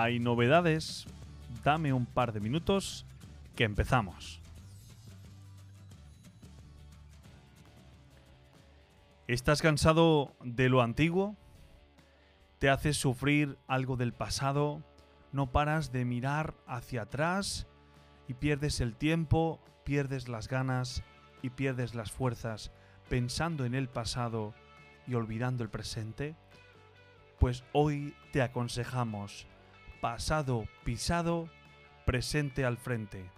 Hay novedades. Dame un par de minutos que empezamos. ¿Estás cansado de lo antiguo? ¿Te haces sufrir algo del pasado? ¿No paras de mirar hacia atrás y pierdes el tiempo, pierdes las ganas y pierdes las fuerzas pensando en el pasado y olvidando el presente? Pues hoy te aconsejamos pasado pisado, presente al frente.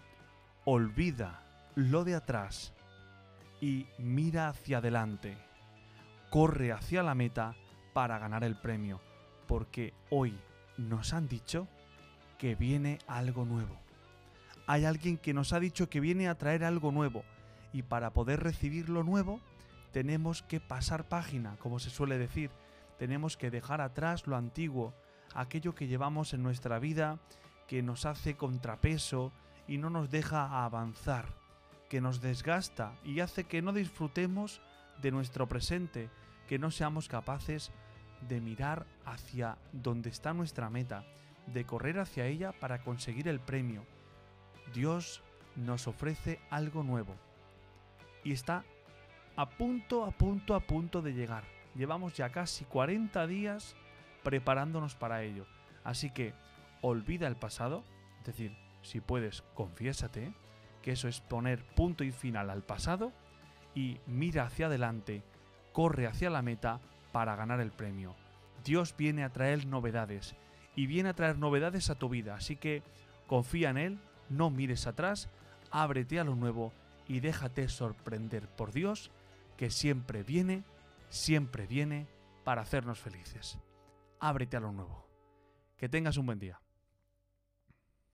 Olvida lo de atrás y mira hacia adelante. Corre hacia la meta para ganar el premio, porque hoy nos han dicho que viene algo nuevo. Hay alguien que nos ha dicho que viene a traer algo nuevo y para poder recibir lo nuevo tenemos que pasar página, como se suele decir. Tenemos que dejar atrás lo antiguo, aquello que llevamos en nuestra vida que nos hace contrapeso y no nos deja avanzar, que nos desgasta y hace que no disfrutemos de nuestro presente, que no seamos capaces de mirar hacia donde está nuestra meta, de correr hacia ella para conseguir el premio. Dios nos ofrece algo nuevo y está a punto, a punto, a punto de llegar. Llevamos ya casi 40 días preparándonos para ello. Así que olvida el pasado, es decir, si puedes, confiésate, que eso es poner punto y final al pasado y mira hacia adelante, corre hacia la meta para ganar el premio. Dios viene a traer novedades y viene a traer novedades a tu vida, así que confía en Él, no mires atrás, ábrete a lo nuevo y déjate sorprender por Dios que siempre viene, siempre viene para hacernos felices ábrete a lo nuevo. Que tengas un buen día.